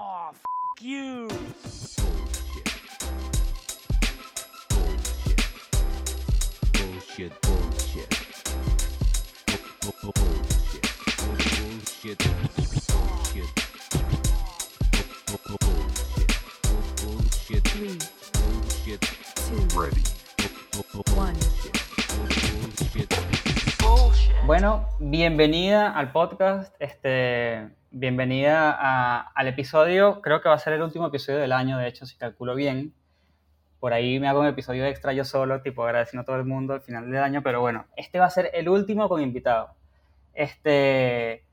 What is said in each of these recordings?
Oh, f you. Bullshit, bullshit. Bu- bu- Bullshit. Bullshit. Bullshit. Bu- bu- Bullshit. Bu- Bullshit. Three, Bullshit. two, Ready. Bu- bu- bu- one. Bullshit. Bueno, bienvenida al podcast, este, bienvenida al episodio, creo que va a ser el último episodio del año, de hecho, si calculo bien. Por ahí me hago un episodio extra yo solo, tipo agradeciendo a todo el mundo al final del año, pero bueno, este va a ser el último con invitado. Este,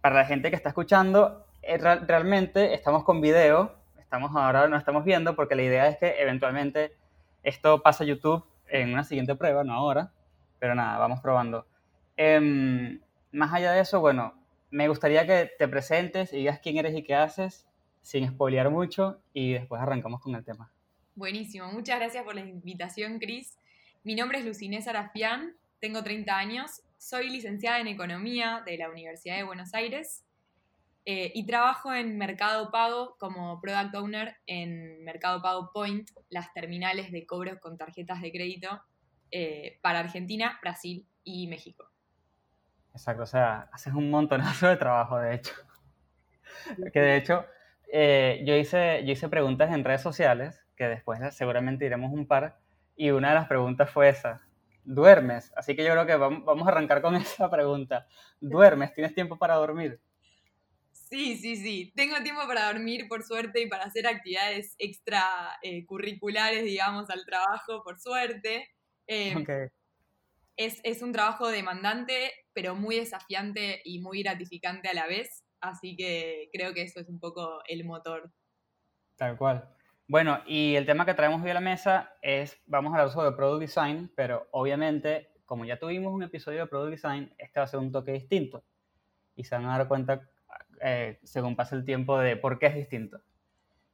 para la gente que está escuchando, eh, real- realmente estamos con video, estamos ahora no estamos viendo porque la idea es que eventualmente esto pase a YouTube en una siguiente prueba, no ahora, pero nada, vamos probando. Em, más allá de eso, bueno, me gustaría que te presentes y digas quién eres y qué haces, sin spoilear mucho, y después arrancamos con el tema. Buenísimo, muchas gracias por la invitación, Cris. Mi nombre es Lucinés Arafián, tengo 30 años, soy licenciada en Economía de la Universidad de Buenos Aires eh, y trabajo en Mercado Pago como Product Owner en Mercado Pago Point, las terminales de cobros con tarjetas de crédito eh, para Argentina, Brasil y México. Exacto, o sea, haces un montonazo de trabajo, de hecho. Que de hecho, eh, yo, hice, yo hice preguntas en redes sociales, que después seguramente iremos un par, y una de las preguntas fue esa. ¿Duermes? Así que yo creo que vamos, a arrancar con esa pregunta. ¿Duermes? ¿Tienes tiempo para dormir? Sí, sí, sí. Tengo tiempo para dormir, por suerte, y para hacer actividades extra eh, digamos, al trabajo, por suerte. Eh, Ok. Es, es un trabajo demandante, pero muy desafiante y muy gratificante a la vez. Así que creo que eso es un poco el motor. Tal cual. Bueno, y el tema que traemos hoy a la mesa es, vamos a hablar sobre Product Design, pero obviamente, como ya tuvimos un episodio de Product Design, este va a ser un toque distinto. Y se van a dar cuenta, eh, según pase el tiempo, de por qué es distinto.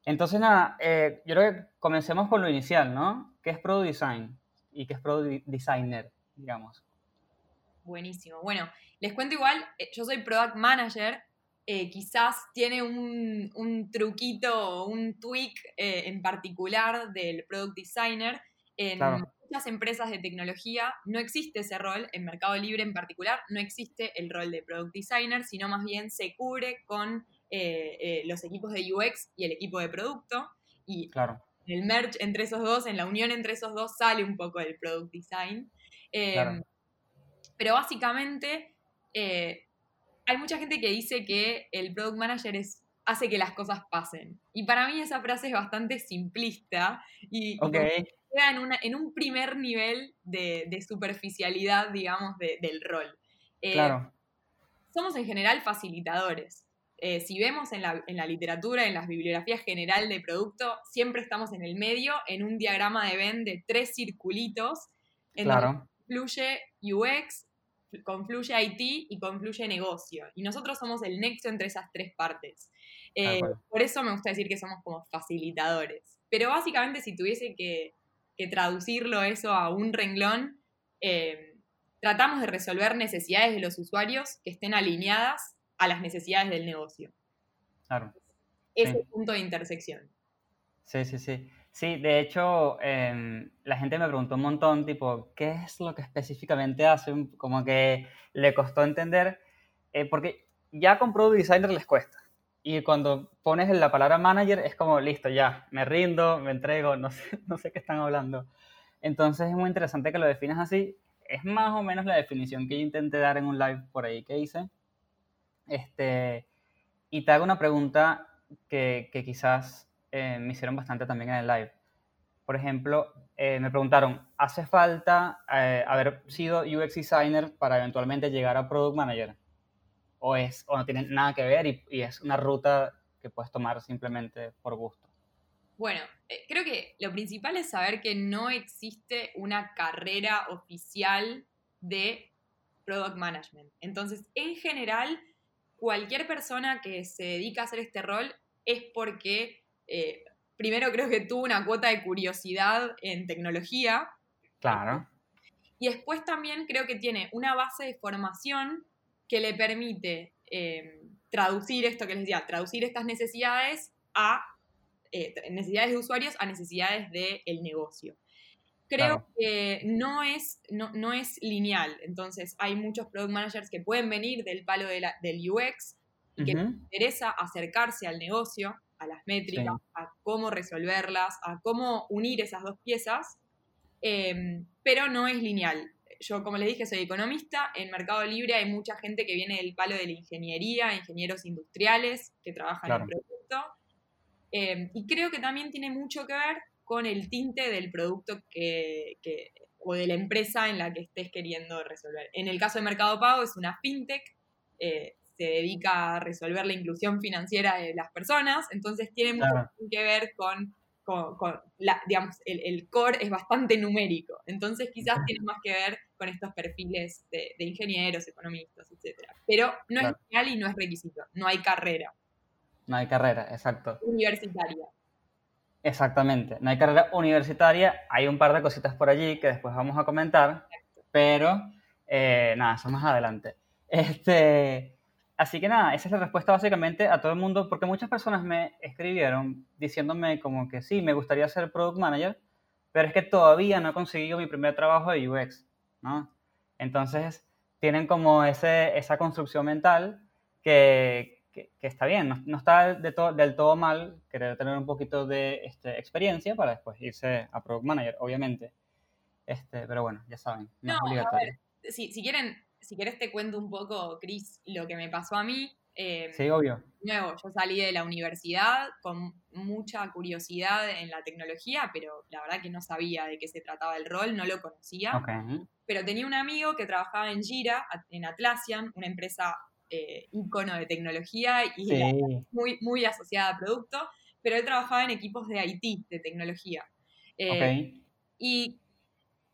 Entonces, nada, eh, yo creo que comencemos con lo inicial, ¿no? ¿Qué es Product Design? ¿Y qué es Product Designer, digamos? Buenísimo. Bueno, les cuento igual, eh, yo soy Product Manager. eh, quizás tiene un, un truquito o un tweak eh, en particular del Product Designer. En Claro. muchas empresas de tecnología no existe ese rol, en Mercado Libre en particular no existe el rol de Product Designer, sino más bien se cubre con eh, los equipos de UX y el equipo de producto. Y Claro, en el merge entre esos dos, en la unión entre esos dos, sale un poco el Product Design. Eh, Claro. Pero básicamente eh, hay mucha gente que dice que el Product Manager es, hace que las cosas pasen. Y para mí esa frase es bastante simplista y, queda en, una- en un primer nivel de, de superficialidad, digamos, de- del rol. Eh, claro, somos en general facilitadores. Eh, si vemos en la, en la literatura, en las bibliografías general de producto, siempre estamos en el medio, en un diagrama de Venn de tres circulitos, en donde claro, confluye UX, confluye IT y confluye negocio. Y nosotros somos el nexo entre esas tres partes. Eh, por eso me gusta decir que somos como facilitadores. Pero básicamente si tuviese que, que traducirlo eso a un renglón, eh, tratamos de resolver necesidades de los usuarios que estén alineadas a las necesidades del negocio. claro. Ese Sí. punto de intersección. Sí, sí, sí. Sí, de hecho, em, la gente me preguntó un montón, tipo, ¿qué es lo que específicamente hacen? Como que le costó entender, eh, porque ya con Product Designer les cuesta. Y cuando pones la palabra manager es como, listo, ya, me rindo, me entrego, no sé, no sé qué están hablando. Entonces es muy interesante que lo definas así. Es más o menos la definición que yo intenté dar en un live por ahí que hice. Este, y te hago una pregunta que quizás eh, me hicieron bastante también en el live. Por ejemplo, eh, me preguntaron, ¿hace falta eh, haber sido UX designer para eventualmente llegar a product manager? ¿O, es, o no tiene nada que ver y, y es una ruta que puedes tomar simplemente por gusto? Bueno, eh, creo que lo principal es saber que no existe una carrera oficial de product management. Entonces, en general, cualquier persona que se dedica a hacer este rol es porque, eh, primero creo que tuvo una cuota de curiosidad en tecnología. Claro, y después también creo que tiene una base de formación que le permite eh, traducir esto que les decía, traducir estas necesidades a eh, necesidades de usuarios a necesidades del negocio. Creo Claro. que no es, no, no es lineal, entonces hay muchos product managers que pueden venir del palo de la- del UX y que les interesa acercarse al negocio, a las métricas, Sí. a cómo resolverlas, a cómo unir esas dos piezas, eh, pero no es lineal. Yo, como les dije, soy economista. En Mercado Libre hay mucha gente que viene del palo de la ingeniería, ingenieros industriales que trabajan Claro. en producto. Eh, y creo que también tiene mucho que ver con el tinte del producto que, que- o de la empresa en la que estés queriendo resolver. En el caso de Mercado Pago es una fintech, eh, se dedica a resolver la inclusión financiera de las personas, entonces tiene mucho Claro. que ver con, con- con la, digamos, el, el core es bastante numérico, entonces quizás tiene más que ver con estos perfiles de, de ingenieros, economistas, etc. Pero no Claro. es real y no es requisito, no hay carrera No hay carrera, exacto. universitaria. Exactamente. No hay carrera universitaria. Hay un par de cositas por allí que después vamos a comentar, pero eh, nada, eso más adelante. Este, así que nada, esa es la respuesta básicamente a todo el mundo, porque muchas personas me escribieron diciéndome como que sí, me gustaría ser product manager, pero es que todavía no he conseguido mi primer trabajo de UX, ¿no? Entonces, tienen como ese, esa construcción mental que, que- que está bien, no, no está de to- del todo mal querer tener un poquito de este, experiencia para después irse a product manager, obviamente. Este, pero bueno, ya saben, no, es No, a obligatorio. Si, si quieren, si quieres te cuento un poco, Cris, lo que me pasó a mí. Eh, Sí, obvio. nuevo, yo salí de la universidad con mucha curiosidad en la tecnología, pero la verdad que no sabía de qué se trataba el rol, no lo conocía. Ok. Pero tenía un amigo que trabajaba en Gira, en Atlassian, una empresa eh, ícono de tecnología y Sí, muy, muy asociada a producto, pero él trabajaba en equipos de IT, de tecnología. Eh, ok. y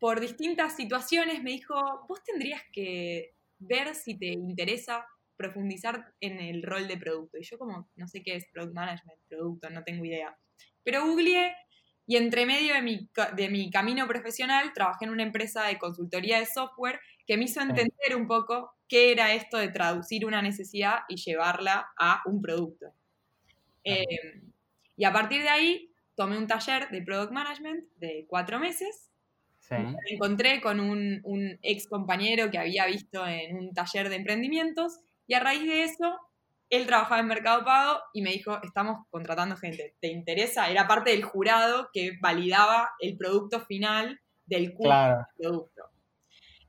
por distintas situaciones me dijo, vos tendrías que ver si te interesa profundizar en el rol de producto. Y yo como, no sé qué es product management, producto, no tengo idea. Pero googleé y entre medio de mi, de mi camino profesional trabajé en una empresa de consultoría de software que me hizo entender un poco qué era esto de traducir una necesidad y llevarla a un producto. Eh, y a partir de ahí tomé un taller de product management de cuatro meses Sí. me encontré con un, un ex compañero que había visto en un taller de emprendimientos y a raíz de eso, él trabajaba en Mercado Pago y me dijo, estamos contratando gente, ¿te interesa? Era parte del jurado que validaba el producto final del curso Claro. del producto.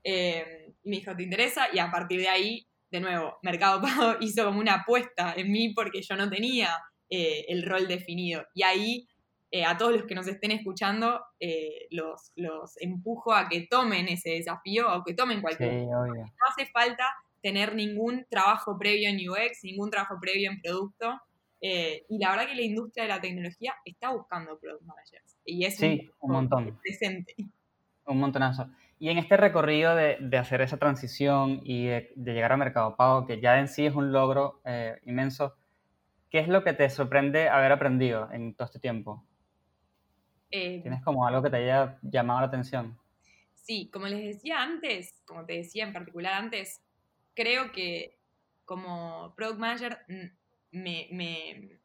Eh, y me dijo, ¿te interesa? Y a partir de ahí, de nuevo, Mercado Pago hizo como una apuesta en mí porque yo no tenía eh, el rol definido. Y ahí eh, a todos los que nos estén escuchando, eh, los, los empujo a que tomen ese desafío o que tomen Sí, cualquier. obvio. No hace falta tener ningún trabajo previo en UX, ningún trabajo previo en producto. eh, y la verdad que la industria de la tecnología está buscando product managers. Y es Sí, un montón. presente. Un montonazo. Y en este recorrido de, de hacer esa transición y de, de llegar a Mercado Pago, que ya en sí es un logro inmenso, ¿qué es lo que te sorprende haber aprendido en todo este tiempo? Eh, ¿Tienes como algo que te haya llamado la atención? Sí, como les decía antes, como te decía en particular antes, creo que como product manager me, me,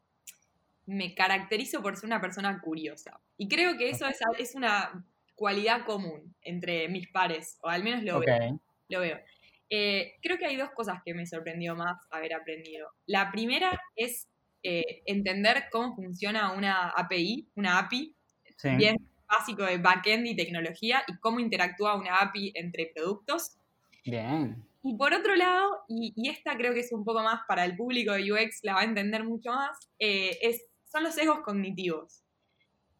me caracterizo por ser una persona curiosa. Y creo que eso es, es una cualidad común entre mis pares, o al menos lo veo. Lo veo. Eh, creo que hay dos cosas que me sorprendió más haber aprendido. La primera es eh, entender cómo funciona una API, una API, sí. bien básico de backend y tecnología y cómo interactúa una API entre productos. Bien. Y por otro lado, y, y esta creo que es un poco más para el público de UX, la va a entender mucho más, eh, es, son los sesgos cognitivos.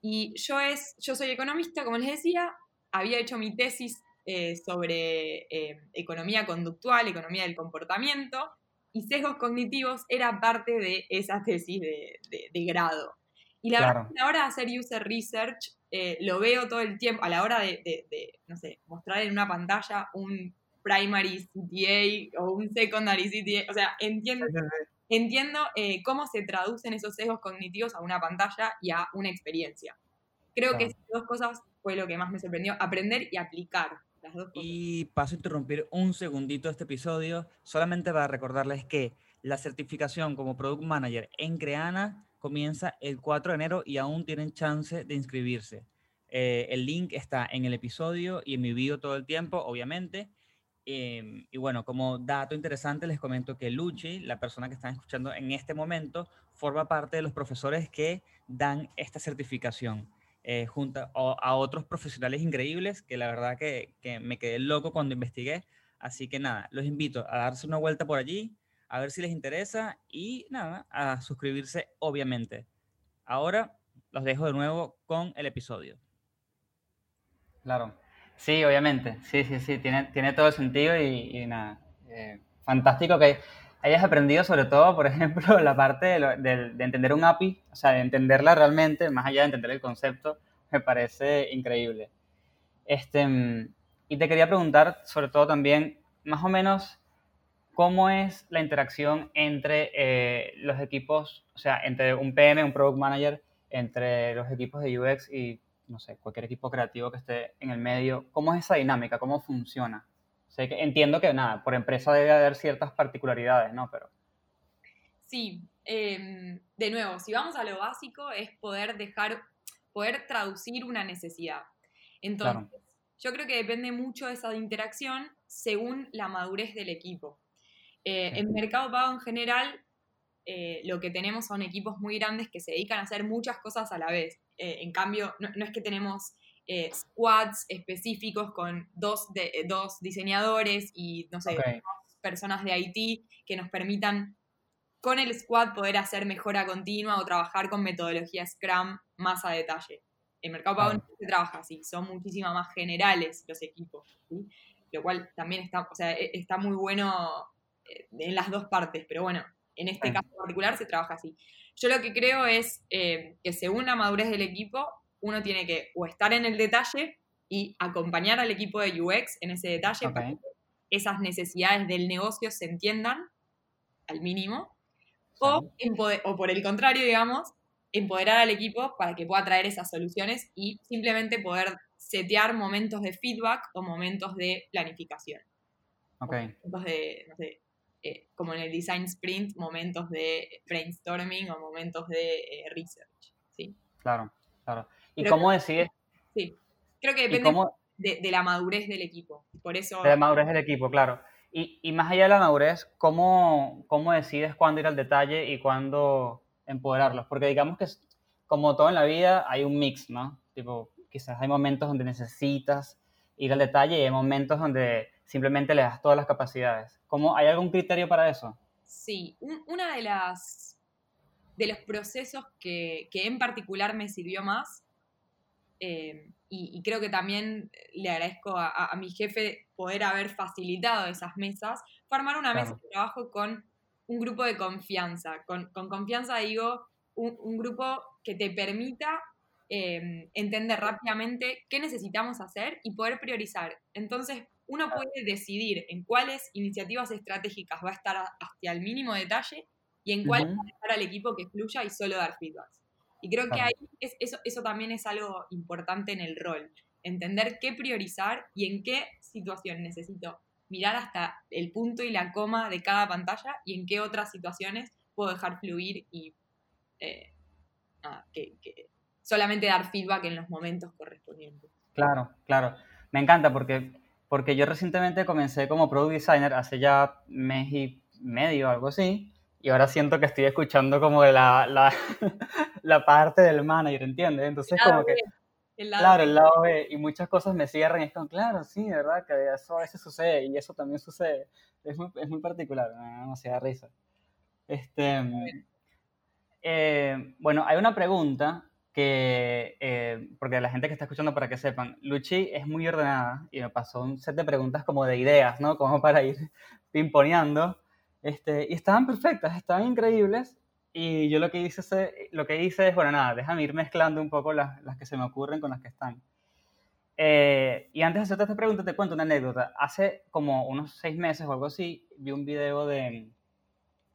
Y yo, es, yo soy economista, como les decía, había hecho mi tesis eh, sobre eh, economía conductual, economía del comportamiento, y sesgos cognitivos era parte de esa tesis de, de- de grado. Y la Claro. verdad, que a la hora de hacer user research, eh, lo veo todo el tiempo, a la hora de, de- de, no sé, mostrar en una pantalla un primary CTA o un secondary CTA, o sea, entiendo, entiendo eh, cómo se traducen esos sesgos cognitivos a una pantalla y a una experiencia. Creo que Claro. esas dos cosas fue lo que más me sorprendió, aprender y aplicar las dos cosas. Y paso a interrumpir un segundito este episodio, solamente para recordarles que La certificación como Product Manager en Creana comienza el 4 de enero y aún tienen chance de inscribirse. Eh, el link está en el episodio y en mi video todo el tiempo, obviamente. Em, y bueno, como dato interesante, les comento que Luchi, la persona que están escuchando en este momento, forma parte de los profesores que dan esta certificación, eh, junto a, otros profesionales increíbles que la verdad que me quedé loco cuando investigué. Así que nada, los invito a darse una vuelta por allí, a ver si les interesa y nada, a suscribirse obviamente. Ahora los dejo de nuevo con el episodio. Claro. Sí, obviamente. Sí, sí, sí. Tiene, tiene todo sentido y, y nada. eh, fantástico que hayas aprendido sobre todo, por ejemplo, la parte de, de entender un API, o sea, de entenderla realmente, más allá de entender el concepto, me parece increíble. Este, mm, y te quería preguntar sobre todo también, más o menos, ¿cómo es la interacción entre eh, los equipos, o sea, entre un PM, un Product Manager, entre los equipos de UX y, no sé, cualquier equipo creativo que esté en el medio? ¿Cómo es esa dinámica? ¿Cómo funciona? Sé que, entiendo que, nada, por empresa debe haber ciertas particularidades, ¿no? Pero, Sí, em, de nuevo, si vamos a lo básico, es poder dejar, poder traducir una necesidad. Entonces, Claro. yo creo que depende mucho de esa interacción según la madurez del equipo. Eh. En Mercado Pago en general, eh, lo que tenemos son equipos muy grandes que se dedican a hacer muchas cosas a la vez. Eh, en cambio, no, no es que tenemos eh, squads específicos con dos, de, dos diseñadores y, no sé, personas de IT que nos permitan con el squad poder hacer mejora continua o trabajar con metodología Scrum más a detalle. En Mercado Pago no se trabaja así, son muchísimo más generales los equipos, ¿sí? lo cual también está, o sea, e- está muy bueno en las dos partes, pero bueno, en este caso particular se trabaja así. Yo lo que creo es eh, que según la madurez del equipo, uno tiene que o estar en el detalle y acompañar al equipo de UX en ese detalle ok, para que esas necesidades del negocio se entiendan al mínimo, o, o por el contrario, digamos, empoderar al equipo para que pueda traer esas soluciones y simplemente poder setear momentos de feedback o momentos de planificación. ok, Momentos de, no sé, eh, como en el design sprint, momentos de brainstorming o momentos de eh, research. ¿sí? claro, claro. ¿Y Pero- cómo decides, sí. Creo que depende cómo, de, de la madurez del equipo. Por eso... de la madurez del equipo, claro? Y, y más allá de la madurez, ¿cómo, ¿cómo decides cuándo ir al detalle y cuándo empoderarlos? Porque digamos que como todo en la vida hay un mix, ¿no? Tipo, quizás hay momentos donde necesitas ir al detalle y hay momentos donde simplemente le das todas las capacidades. ¿Cómo, ¿Hay algún criterio para eso? Sí, un- una de las de los procesos que, que en particular me sirvió más, eh, y, y creo que también le agradezco a, a- a mi jefe poder haber facilitado esas mesas, fue armar una mesa de trabajo con un grupo de confianza. Con, con confianza digo, un, un grupo que te permita eh, entender rápidamente qué necesitamos hacer y poder priorizar. Entonces, uno puede decidir en cuáles iniciativas estratégicas va a estar hasta el mínimo detalle y en cuáles Ujú. va a dejar al equipo que fluya y solo dar feedbacks. Y creo que ahí es- eso, eso también es algo importante en el rol, entender qué priorizar y en qué situación necesito mirar hasta el punto y la coma de cada pantalla y en qué otras situaciones puedo dejar fluir y eh, nada, que, que solamente dar feedback en los momentos correspondientes. Claro, claro. Me encanta porque, porque yo recientemente comencé como product designer hace ya mes y medio, algo así, y ahora siento que estoy escuchando como la, la, la parte del manager, ¿entiendes? Entonces como que, el lado claro, el lado B, y muchas cosas me cierran y es como, claro, sí, de verdad, que eso a veces sucede y eso también sucede. Es muy, es muy particular, me da demasiada risa. Este, eh, bueno, hay una pregunta que, eh, porque la gente que está escuchando, para que sepan, Luchi es muy ordenada y me pasó un set de preguntas como de ideas, ¿no? Como para ir pimponeando. Este, y estaban perfectas, estaban increíbles. Y yo lo que hice, lo que hice es, bueno, nada, déjame ir mezclando un poco las, las que se me ocurren con las que están. Eh, y antes de hacerte esta pregunta, te cuento una anécdota. Hace como unos seis meses o algo así, vi un video de,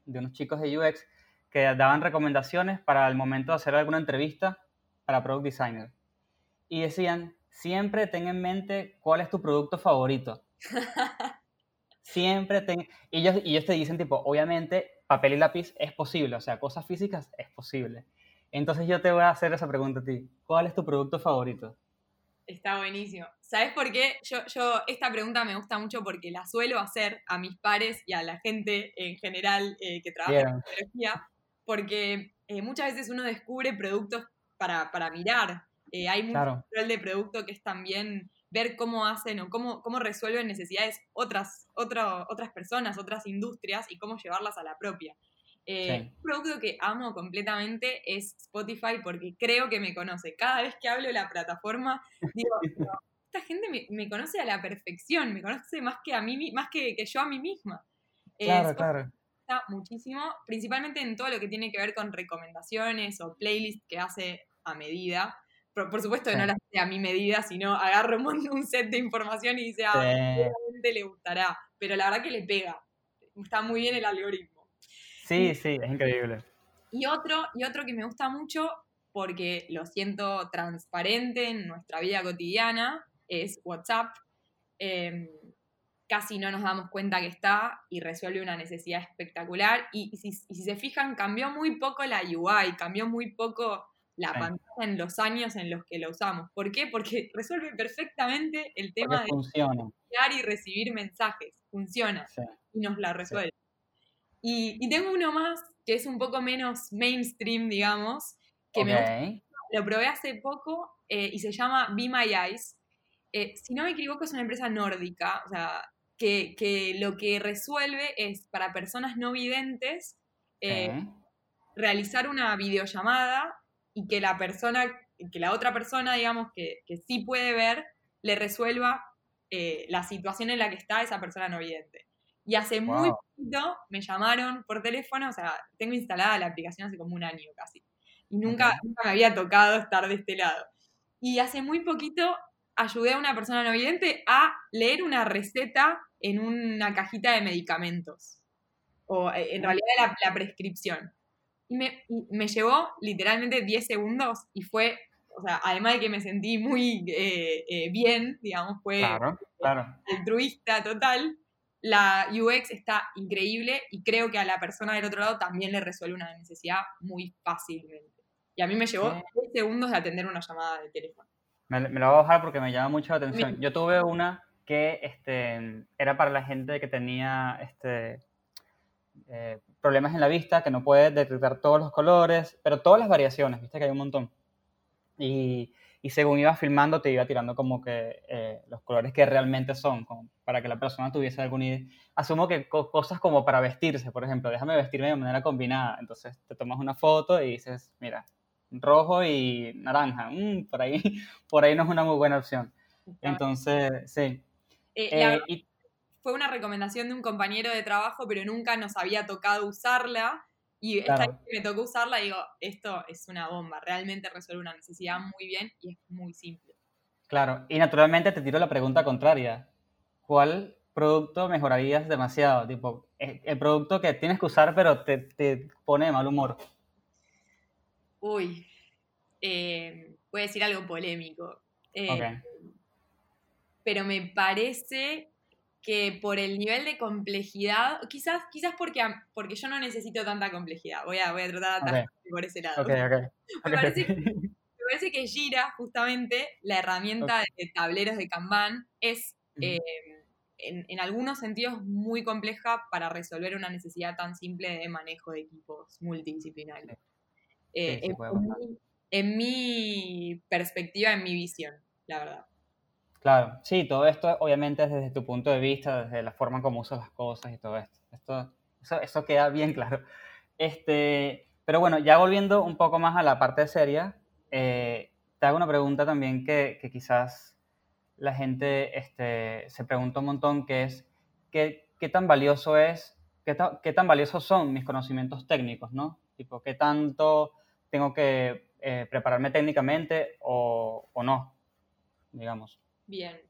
de unos chicos de UX que daban recomendaciones para el momento de hacer alguna entrevista para Product Designer. Y decían, siempre ten en mente cuál es tu producto favorito. Siempre ten... Y ellos, y ellos te dicen, tipo, obviamente, papel y lápiz es posible, o sea, cosas físicas es posible. Entonces yo te voy a hacer esa pregunta a ti. ¿Cuál es tu producto favorito? Está buenísimo. ¿Sabes por qué? Yo, yo, esta pregunta me gusta mucho porque la suelo hacer a mis pares y a la gente en general eh, que trabaja Bien. en tecnología, porque eh, muchas veces uno descubre productos para, para mirar. Eh, hay mucho Claro. control de producto que es también ver cómo hacen o cómo, cómo resuelven necesidades otras, otro- otras personas, otras industrias y cómo llevarlas a la propia. Eh, Sí. Un producto que amo completamente es Spotify porque creo que me conoce. Cada vez que hablo de la plataforma, digo, "No, esta gente me, me conoce a la perfección, me conoce más que a mí, más que, que yo a mí misma. Eh, Claro, Spotify claro. Gusta muchísimo, principalmente en todo lo que tiene que ver con recomendaciones o playlists que hace a medida. Por, por supuesto que Sí. no las hace a mi medida, sino agarra un, set de información y dice, ah, Sí. le gustará. Pero la verdad que le pega. Está muy bien el algoritmo. Sí, sí, es increíble. Y otro, y otro que me gusta mucho, porque lo siento transparente en nuestra vida cotidiana, es WhatsApp. Eh, casi no nos damos cuenta que está y resuelve una necesidad espectacular. Y, y si, y si se fijan, cambió muy poco la UI, cambió muy poco la Sí. pantalla en los años en los que lo usamos. ¿Por qué? Porque resuelve perfectamente el tema Porque de funciona. enviar y recibir mensajes. Funciona Sí. y nos la resuelve. Y, y tengo uno más que es un poco menos mainstream, digamos, que me gusta lo probé hace poco eh, y se llama Be My Eyes. Eh, si no me equivoco, es una empresa nórdica, o sea, que, que lo que resuelve es para personas no videntes eh, Sí. realizar una videollamada y que la persona, que la otra persona, digamos, que, que sí puede ver, le resuelva eh, la situación en la que está esa persona no vidente. Y hace muy Wow. poquito me llamaron por teléfono, o sea, tengo instalada la aplicación hace como un año casi. Y nunca, Ok. nunca me había tocado estar de este lado. Y hace muy poquito ayudé a una persona no vidente a leer una receta en una cajita de medicamentos. O eh, en realidad la, la prescripción. Y me, me llevó literalmente 10 segundos y fue, o sea, además de que me sentí muy eh, eh, bien, digamos, fue Claro, claro. altruista total, la UX está increíble y creo que a la persona del otro lado también le resuelve una necesidad muy fácilmente. Y a mí me llevó Sí. 10 segundos de atender una llamada de teléfono. Me, me lo voy a bajar porque me llama mucho la atención. Yo tuve una que este, era para la gente que tenía este, eh, problemas en la vista, que no puede detectar todos los colores, pero todas las variaciones, viste que hay un montón. Y, y según ibas filmando, te iba tirando como que eh, los colores que realmente son, como para que la persona tuviese alguna idea. Asumo que co- cosas como para vestirse, por ejemplo, déjame vestirme de manera combinada. Entonces te tomas una foto y dices, mira, rojo y naranja, mm, por, ahí, por ahí no es una muy buena opción. Entonces, sí. Eh, Eh, verdad y, fue una recomendación de un compañero de trabajo, pero nunca nos había tocado usarla. Y esta Claro. vez que me tocó usarla, digo, esto es una bomba, realmente resuelve una necesidad muy bien y es muy simple. claro, y naturalmente te tiro la pregunta contraria. ¿Cuál producto mejorarías demasiado? Tipo, el producto que tienes que usar pero te, te pone de mal humor. Uy, eh, voy a decir algo polémico. Eh, pero me parece que por el nivel de complejidad, quizás, quizás porque, porque yo no necesito tanta complejidad, voy a, voy a tratar de Ok. atajar por ese lado. Me parece. Me parece que Gira, justamente, la herramienta de tableros de Kanban, es eh, en, en algunos sentidos muy compleja para resolver una necesidad tan simple de manejo de equipos multidisciplinarios. Eh, Sí, en, mi, en mi perspectiva, en mi visión, la verdad. Claro, sí, todo esto obviamente es desde tu punto de vista, desde la forma como usas las cosas y todo esto. esto eso, eso queda bien claro. Este, pero bueno, ya volviendo un poco más a la parte seria, eh, te hago una pregunta también que, que quizás la gente este, se pregunta un montón, que es, ¿qué, qué tan valioso es, qué, ta- qué tan valiosos son mis conocimientos técnicos, ¿no? Tipo, ¿qué tanto tengo que eh, prepararme técnicamente o, o no, digamos? Bien.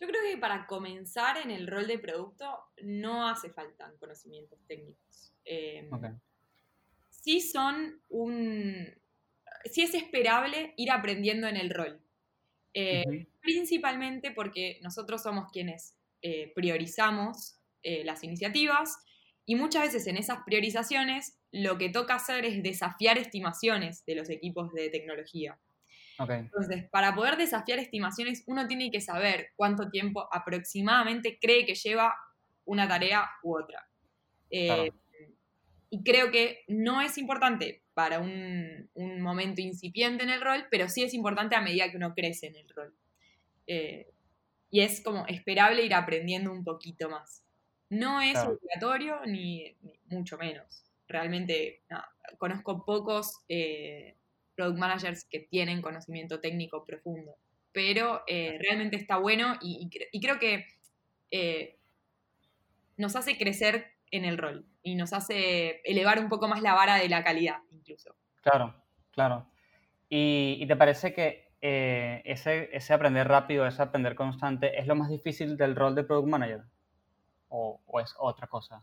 Yo creo que para comenzar en el rol de producto no hace falta conocimientos técnicos. Eh, Ok. sí son un... Sí es esperable ir aprendiendo en el rol. Eh. Principalmente porque nosotros somos quienes eh, priorizamos las iniciativas Y muchas veces en esas priorizaciones lo que toca hacer es desafiar estimaciones de los equipos de tecnología. Entonces, para poder desafiar estimaciones, uno tiene que saber cuánto tiempo aproximadamente cree que lleva una tarea u otra. Eh, Claro. Y creo que no es importante para un, un momento incipiente en el rol, pero sí es importante a medida que uno crece en el rol. Eh, y es como esperable ir aprendiendo un poquito más. No es Claro. obligatorio ni, ni mucho menos. Realmente no, conozco pocos eh, product managers que tienen conocimiento técnico profundo, pero eh, realmente está bueno y, y cre- y creo que eh, nos hace crecer en el rol y nos hace elevar un poco más la vara de la calidad incluso. claro, claro. ¿Y, y te parece que eh, ese, ese aprender rápido, ese aprender constante, es lo más difícil del rol de Product Manager? ¿O, o es otra cosa?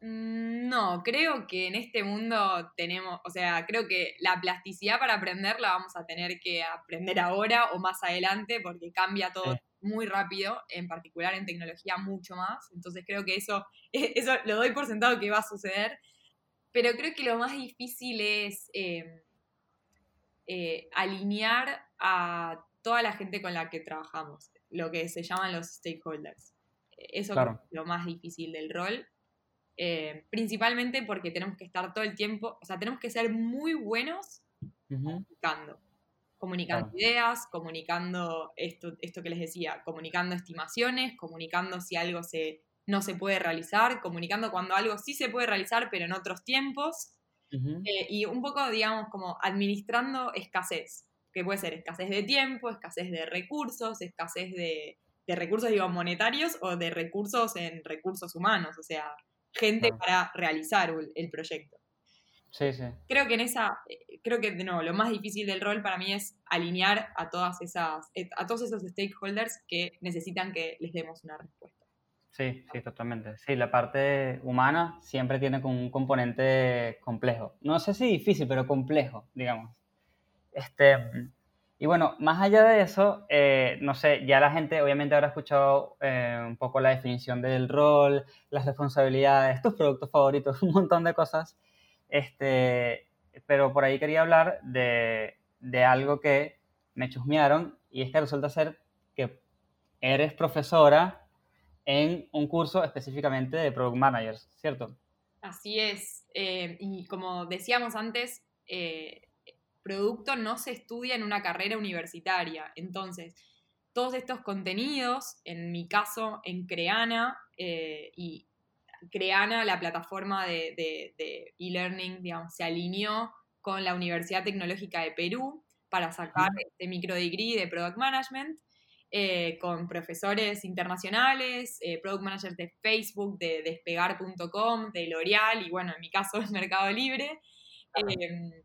Mm, No, creo que en este mundo tenemos, o sea, creo que la plasticidad para aprender la vamos a tener que aprender ahora o más adelante porque cambia todo Sí. muy rápido, en particular en tecnología mucho más. Entonces creo que eso, eso lo doy por sentado que va a suceder. Pero creo que lo más difícil es eh, eh, alinear a toda la gente con la que trabajamos, lo que se llaman los stakeholders. Eso Claro. es lo más difícil del rol. Eh, principalmente porque tenemos que estar todo el tiempo, o sea, tenemos que ser muy buenos Ujú, comunicando. Comunicando Claro. ideas, comunicando esto, esto que les decía, comunicando estimaciones, comunicando si algo se, no se puede realizar, comunicando cuando algo sí se puede realizar, pero en otros tiempos. ujú. Eh, y un poco, digamos, como administrando escasez, que puede ser escasez de tiempo, escasez de recursos, escasez de, de recursos, digo, monetarios o de recursos en recursos humanos, o sea, gente Claro. para realizar el, proyecto. Sí, sí. Creo que en esa, creo que de nuevo, lo más difícil del rol para mí es alinear a todas esas, eh, a todos esos stakeholders que necesitan que les demos una respuesta. Sí, sí, totalmente. Sí, la parte humana siempre tiene como un componente complejo. No sé si difícil, pero complejo, digamos. Este, y bueno, más allá de eso, eh, no sé, ya la gente obviamente habrá escuchado eh, un poco la definición del rol, las responsabilidades, tus productos favoritos, un montón de cosas. Este, pero por ahí quería hablar de, de algo que me chusmearon y es que resulta ser que eres profesora en un curso específicamente de Product Managers, ¿cierto? Así es. eh, y como decíamos antes, eh, producto no se estudia en una carrera universitaria. Entonces, todos estos contenidos, en mi caso, en Creana, eh, y Creana, la plataforma de e-learning, digamos, se alineó con la Universidad Tecnológica de Perú para sacar este microdegree de Product Management. eh, con profesores internacionales, eh, product managers de Facebook, de despegar.com, de L'Oreal y bueno, en mi caso es Mercado Libre. Eh,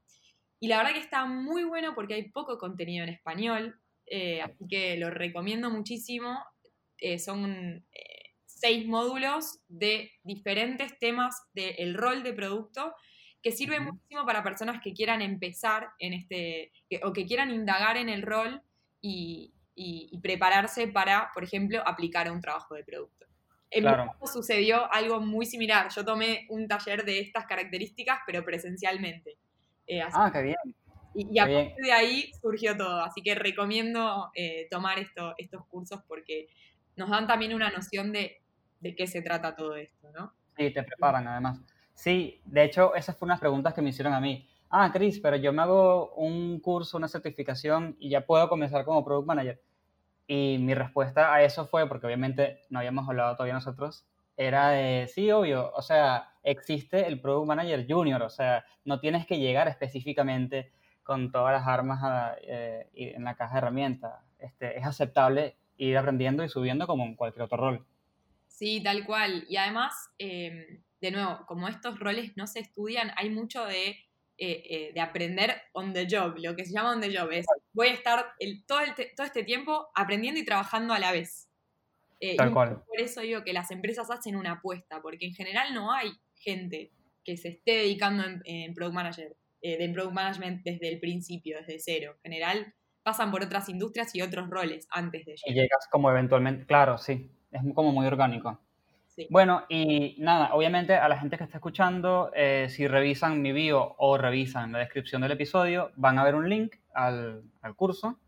y la verdad que está muy bueno porque hay poco contenido en español, eh, así que lo recomiendo muchísimo. Eh, son eh, seis módulos de diferentes temas del rol de producto que sirven Ujú. muchísimo para personas que quieran empezar en este, que- o que quieran indagar en el rol y, y- y prepararse para, por ejemplo, aplicar a un trabajo de producto. En mi Claro. caso sucedió algo muy similar. Yo tomé un taller de estas características, pero presencialmente. Eh, así- Ah, qué bien. y, y a partir de ahí surgió todo. Así que recomiendo eh, tomar esto, estos cursos porque nos dan también una noción de, de qué se trata todo esto, ¿no? Sí, te preparan además. Sí, de hecho, esas fueron unas preguntas que me hicieron a mí. Ah, Chris, pero yo me hago un curso, una certificación y ya puedo comenzar como Product Manager. Y mi respuesta a eso fue, porque obviamente no habíamos hablado todavía nosotros, era de, sí, obvio, o sea, existe el Product Manager Junior, o sea, no tienes que llegar específicamente con todas las armas a- eh, en la caja de herramientas. Este, es aceptable ir aprendiendo y subiendo como en cualquier otro rol. Sí, tal cual. Y además, eh, de nuevo, como estos roles no se estudian, hay mucho de, eh, eh, de aprender on the job. Lo que se llama on the job es, voy a estar el- todo, el todo este tiempo aprendiendo y trabajando a la vez. Eh, Tal y cual. Por eso digo que las empresas hacen una apuesta, porque en general no hay gente que se esté dedicando en, en Product Manager, eh, de Product Management desde el principio, desde cero. En general pasan por otras industrias y otros roles antes de Y llegar. llegas como eventualmente, claro, sí, es como muy orgánico. Sí. Bueno, y nada, obviamente a la gente que está escuchando, eh, si revisan mi bio o revisan la descripción del episodio, van a ver un link al, al curso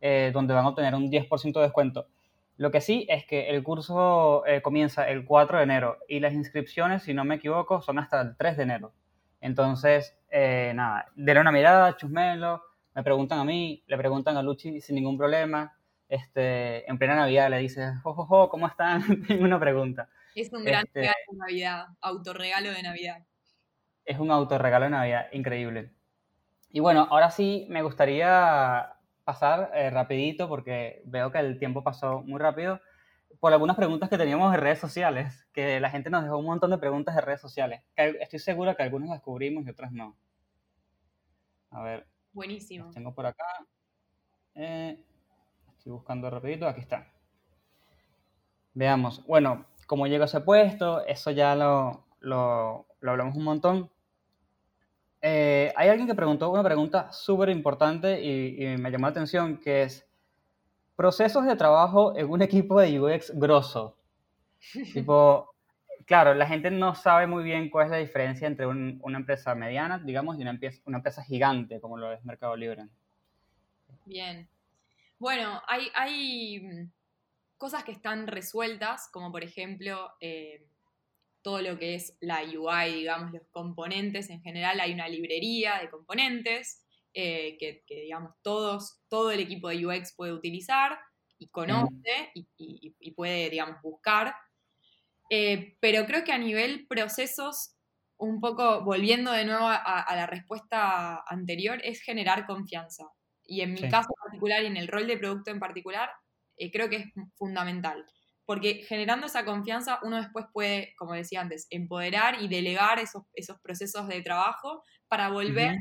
eh, donde van a obtener un 10% de descuento. Lo que sí es que el curso eh, comienza el 4 de enero y las inscripciones, si no me equivoco, son hasta el 3 de enero. Entonces, eh, nada, denle una mirada, chusmelo, me preguntan a mí, le preguntan a Luchi sin ningún problema. Este, en plena Navidad le dices, jojojo, ¿cómo están? Tengo una pregunta. Es un gran Este- regalo de Navidad, autorregalo de Navidad. Es un autorregalo de Navidad increíble. Y bueno, ahora sí me gustaría pasar eh, rapidito porque veo que el tiempo pasó muy rápido por algunas preguntas que teníamos en redes sociales, que la gente nos dejó un montón de preguntas de redes sociales. que estoy seguro que algunas las cubrimos y otras no. A ver, Buenísimo. las tengo por acá. Eh, estoy buscando rapidito, aquí está. Veamos. Bueno, cómo llegó a ese puesto, eso ya lo, lo- lo hablamos un montón. Eh, hay alguien que preguntó una pregunta súper importante y, y me llamó la atención, que es procesos de trabajo en un equipo de UX grosso. Tipo, claro, la gente no sabe muy bien cuál es la diferencia entre un- una empresa mediana, digamos, y una empresa gigante como lo es Mercado Libre. Bien. Bueno, hay, hay mm, cosas que están resueltas, como por ejemplo eh, todo lo que es la UI, digamos, los componentes en general. Hay una librería de componentes eh, que, que, digamos, todos, todo el equipo de UX puede utilizar y conoce y, y- y puede, digamos, buscar. Eh, pero creo que a nivel procesos, un poco volviendo de nuevo a, a la respuesta anterior, es generar confianza. Y en mi Sí. caso particular y en el rol de producto en particular, eh, creo que es fundamental. Porque generando esa confianza, uno después puede, como decía antes, empoderar y delegar esos, esos procesos de trabajo para volver,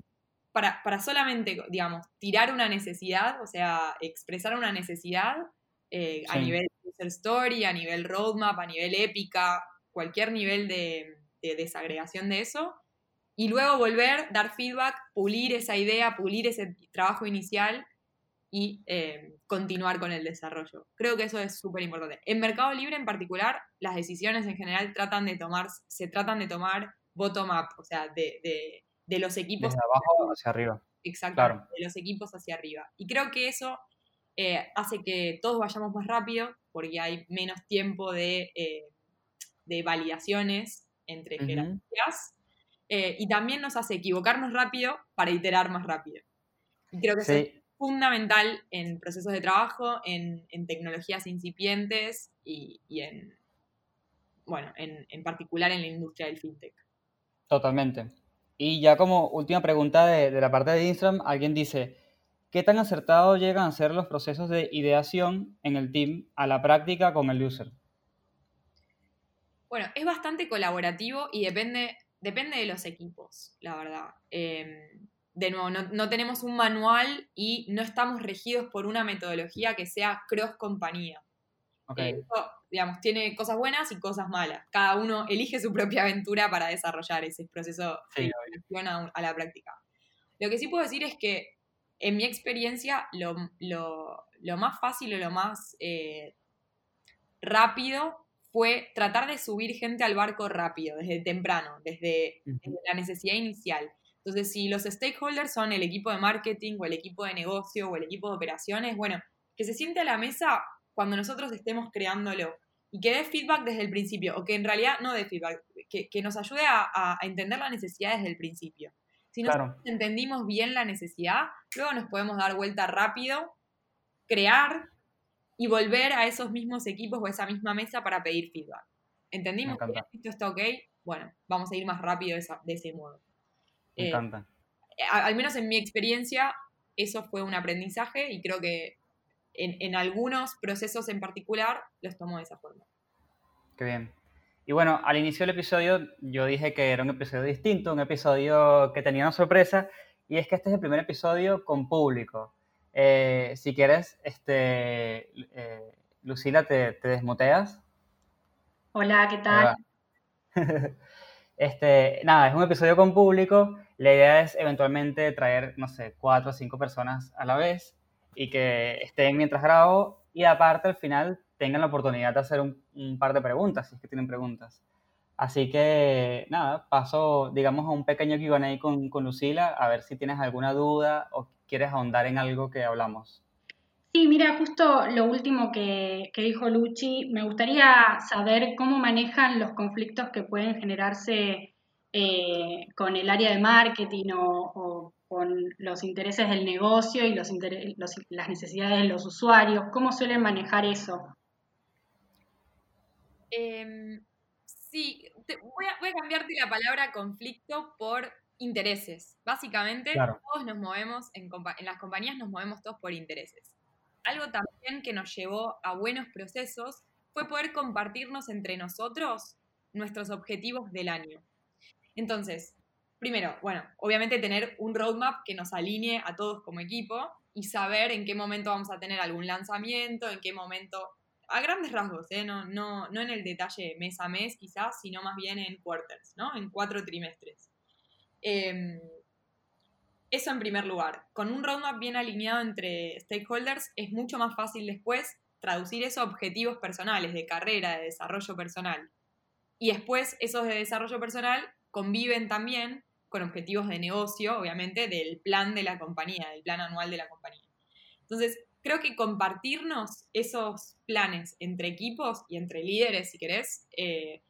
para, para solamente, digamos, tirar una necesidad, o sea, expresar una necesidad eh, a nivel user story, a nivel roadmap, a nivel épica, cualquier nivel de, de desagregación de eso, y luego volver, dar feedback, pulir esa idea, pulir ese trabajo inicial y eh, continuar con el desarrollo. Creo que eso es súper importante. En Mercado Libre en particular, las decisiones en general tratan de tomar, se tratan de tomar bottom-up, o sea, de, de- de los equipos Desde abajo hacia arriba. Claro. de los equipos hacia arriba. Y creo que eso eh, hace que todos vayamos más rápido porque hay menos tiempo de, eh, de validaciones entre Ujú. jerarquías eh, y también nos hace equivocarnos rápido para iterar más rápido. Y creo que eso es Sí, fundamental en procesos de trabajo, en, en tecnologías incipientes y, y en, bueno, en, en particular en la industria del fintech. totalmente. Y ya como última pregunta de, de la parte de Instagram, alguien dice, ¿qué tan acertado llegan a ser los procesos de ideación en el team a la práctica con el user? Bueno, es bastante colaborativo y depende, depende de los equipos, la verdad. Eh, de nuevo, no, no tenemos un manual y no estamos regidos por una metodología que sea cross compañía. Ok, eso, digamos, tiene cosas buenas y cosas malas. Cada uno elige su propia aventura para desarrollar ese proceso Sí, de a, la práctica. Lo que sí puedo decir es que, en mi experiencia, lo, lo- lo más fácil o lo más eh, rápido fue tratar de subir gente al barco rápido, desde temprano, desde la necesidad inicial. Entonces, si los stakeholders son el equipo de marketing o el equipo de negocio o el equipo de operaciones, bueno, que se siente a la mesa cuando nosotros estemos creándolo y que dé feedback desde el principio, o que en realidad no dé feedback, que, que nos ayude a, entender la necesidad desde el principio. Si nosotros claro. entendimos bien la necesidad, luego nos podemos dar vuelta rápido, crear y volver a esos mismos equipos o a esa misma mesa para pedir feedback. ¿Entendimos que esto está ok? Bueno, vamos a ir más rápido de, esa- de ese modo. Me Eh, encanta. al menos en mi experiencia, eso fue un aprendizaje y creo que en, en algunos procesos en particular los tomo de esa forma. Qué bien. Y bueno, al inicio del episodio yo dije que era un episodio distinto, un episodio que tenía una sorpresa, y es que este es el primer episodio con público. Eh, si quieres, este, eh, Lucila, te, te desmuteas. Hola, ¿qué tal? Este, nada, es un episodio con público. La idea es eventualmente traer, no sé, cuatro o cinco personas a la vez y que estén mientras grabo. Y aparte, al final, tengan la oportunidad de hacer un, un par de preguntas, si es que tienen preguntas. Así que nada, paso, digamos, a un pequeño Q&A con, con Lucila, a ver si tienes alguna duda o quieres ahondar en algo que hablamos. Sí, mira, justo lo último que, que dijo Luchi, me gustaría saber cómo manejan los conflictos que pueden generarse eh, con el área de marketing o, o con los intereses del negocio y los, inter- los- las necesidades de los usuarios. ¿Cómo suelen manejar eso? Em, sí, te- voy, a, voy a cambiarte la palabra conflicto por intereses. Básicamente, Claro. todos nos movemos, en, en las compañías nos movemos todos por intereses. Algo también que nos llevó a buenos procesos fue poder compartirnos entre nosotros nuestros objetivos del año. Entonces, primero, bueno, obviamente tener un roadmap que nos alinee a todos como equipo y saber en qué momento vamos a tener algún lanzamiento, en qué momento, a grandes rasgos, ¿eh? no, no, no en el detalle mes a mes quizás, sino más bien en quarters, ¿no? En cuatro trimestres. Em, eso en primer lugar. Con un roadmap bien alineado entre stakeholders es mucho más fácil después traducir eso a objetivos personales, de carrera, de desarrollo personal. Y después esos de desarrollo personal conviven también con objetivos de negocio, obviamente, del plan de la compañía, del plan anual de la compañía. Entonces, creo que compartirnos esos planes entre equipos y entre líderes, si querés, eh,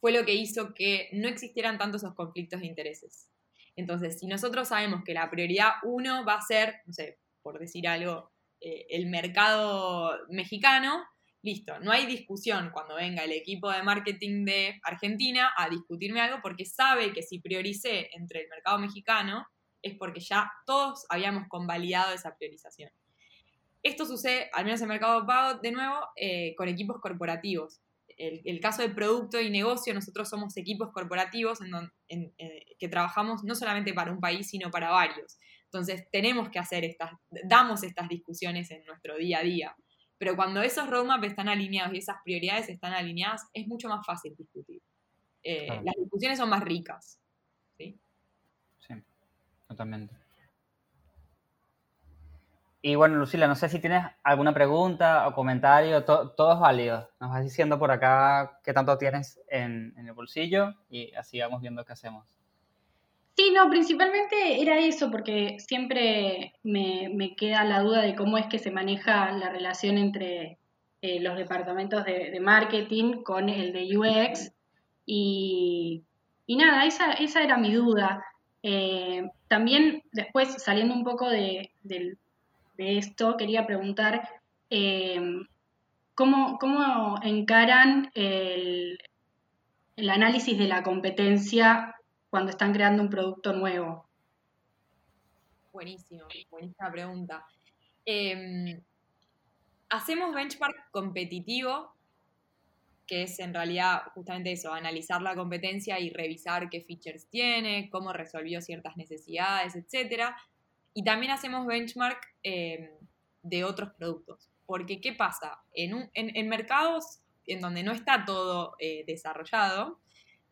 fue lo que hizo que no existieran tantos esos conflictos de intereses. Entonces, si nosotros sabemos que la prioridad uno va a ser, no sé, por decir algo, eh, el mercado mexicano, listo, no hay discusión cuando venga el equipo de marketing de Argentina a discutirme algo porque sabe que si prioricé entre el mercado mexicano es porque ya todos habíamos convalidado esa priorización. Esto sucede, al menos en Mercado Pago, de nuevo, eh, con equipos corporativos. El, el caso de producto y negocio, nosotros somos equipos corporativos en don- en- eh, que trabajamos no solamente para un país, sino para varios. Entonces, tenemos que hacer estas, damos estas discusiones en nuestro día a día. Pero cuando esos roadmaps están alineados y esas prioridades están alineadas, es mucho más fácil discutir. Eh, Claro. Las discusiones son más ricas. ¿sí? Sí, totalmente. Y bueno, Lucila, no sé si tienes alguna pregunta o comentario, to- todo es válido. Nos vas diciendo por acá qué tanto tienes en, el bolsillo y así vamos viendo qué hacemos. Sí, no, principalmente era eso, porque siempre me, me queda la duda de cómo es que se maneja la relación entre eh, los departamentos de, de marketing con el de UX. Y, y nada, esa, esa era mi duda. Eh, también después, saliendo un poco de, del- de esto, quería preguntar eh, ¿cómo, cómo encaran el, el análisis de la competencia cuando están creando un producto nuevo? Buenísimo, buenísima pregunta. Eh, hacemos benchmark competitivo, que es en realidad justamente eso, analizar la competencia y revisar qué features tiene, cómo resolvió ciertas necesidades, etc. Y también hacemos benchmark eh, de otros productos. Porque, ¿qué pasa? En, un- en- en mercados en donde no está todo eh, desarrollado,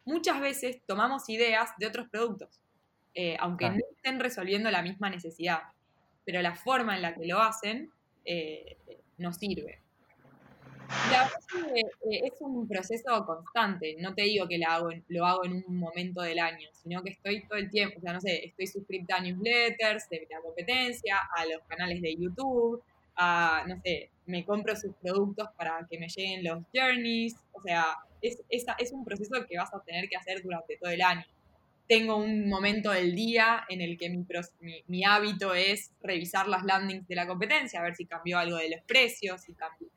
muchas veces tomamos ideas de otros productos, eh, aunque Claro. no estén resolviendo la misma necesidad, pero la forma en la que lo hacen eh, nos sirve. La verdad es es un proceso constante, no te digo que lo hago, en, un momento del año, sino que estoy todo el tiempo, o sea, no sé, estoy suscrita a newsletters de la competencia, a los canales de YouTube, a, no sé, me compro sus productos para que me lleguen los journeys, o sea, es, es, es un proceso que vas a tener que hacer durante todo el año. Tengo un momento del día en el que mi, mi, hábito es revisar las landings de la competencia, a ver si cambió algo de los precios, si cambió,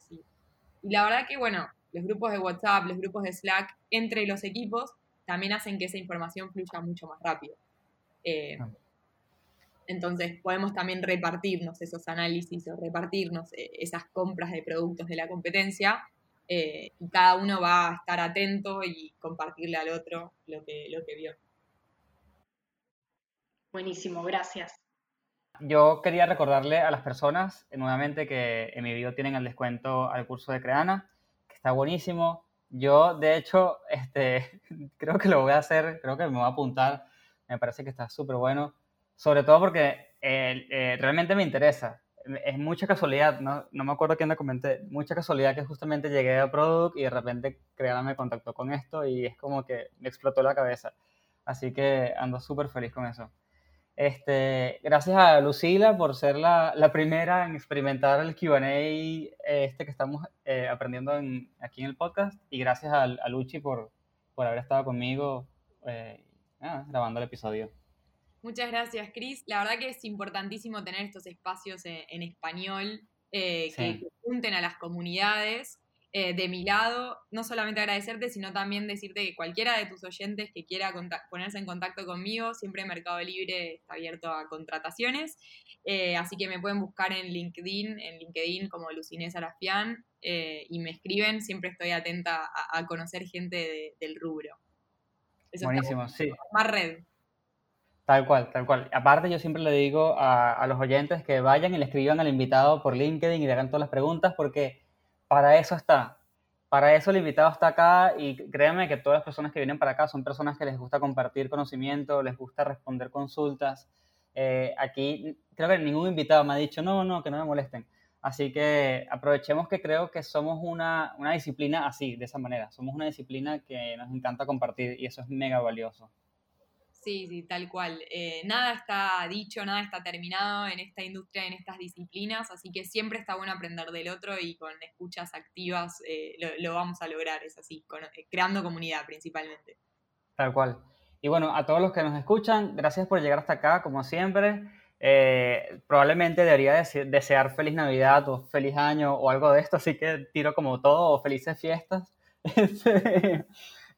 y la verdad que, bueno, los grupos de WhatsApp, los grupos de Slack entre los equipos también hacen que esa información fluya mucho más rápido. Eh, Ah. entonces podemos también repartirnos esos análisis o repartirnos eh, esas compras de productos de la competencia eh, y cada uno va a estar atento y compartirle al otro lo que, lo que vio. Buenísimo, gracias. Yo quería recordarle a las personas eh, nuevamente que en mi video tienen el descuento al curso de Creana, que está buenísimo. Yo, de hecho, este, creo que lo voy a hacer, creo que me voy a apuntar. Me parece que está súper bueno, sobre todo porque eh, realmente me interesa. es mucha casualidad, ¿no? no me acuerdo quién le comenté, mucha casualidad que justamente llegué a Product y de repente Creana me contactó con esto y es como que me explotó la cabeza. Así que ando súper feliz con eso. Este, gracias a Lucila por ser la, la primera en experimentar el QA este que estamos eh, aprendiendo en- aquí en el podcast. Y gracias a, a Luchi por, por haber estado conmigo eh, nada, grabando el episodio. Muchas gracias, Cris. La verdad que es importantísimo tener estos espacios en, en español eh, que, Sí. que junten a las comunidades. Eh, de mi lado, no solamente agradecerte, sino también decirte que cualquiera de tus oyentes que quiera ponerse en contacto conmigo, siempre Mercado Libre está abierto a contrataciones. Eh, así que me pueden buscar en LinkedIn, en LinkedIn como Lucinés Arafián, eh, y me escriben. Siempre estoy atenta a, a conocer gente de- del rubro. Eso está Buenísimo, sí. Más red. Tal cual, tal cual. Aparte, yo siempre le digo a, a los oyentes que vayan y le escriban al invitado por LinkedIn y le hagan todas las preguntas porque para eso está. Para eso el invitado está acá y créanme que todas las personas que vienen para acá son personas que les gusta compartir conocimiento, les gusta responder consultas. Eh, aquí creo que ningún invitado me ha dicho, no, no, que no me molesten. Así que aprovechemos que creo que somos una, una disciplina así, de esa manera. Somos una disciplina que nos encanta compartir y eso es mega valioso. Sí, sí, tal cual. Eh, nada está dicho, nada está terminado en esta industria, en estas disciplinas, así que siempre está bueno aprender del otro y con escuchas activas eh, lo, vamos a lograr, es así, eh, creando comunidad principalmente. Tal cual. Y bueno, a todos los que nos escuchan, gracias por llegar hasta acá, como siempre. Probablemente debería dese- desear feliz Navidad o feliz año o algo de esto, así que tiro como todo, o felices fiestas.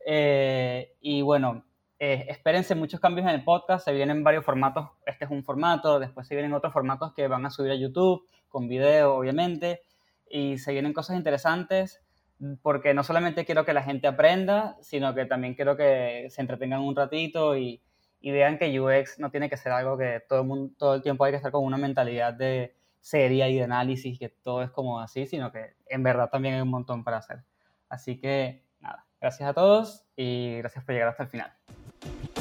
Este, y bueno, eh, espérense muchos cambios en el podcast, se vienen varios formatos, este es un formato, después se vienen otros formatos que van a subir a YouTube, con video obviamente, y se vienen cosas interesantes porque no solamente quiero que la gente aprenda, sino que también quiero que se entretengan un ratito y, y vean que UX no tiene que ser algo que todo el, mundo, todo el tiempo hay que estar con una mentalidad de seria y de análisis, que todo es como así, sino que en verdad también hay un montón para hacer. Así que nada, gracias a todos y gracias por llegar hasta el final.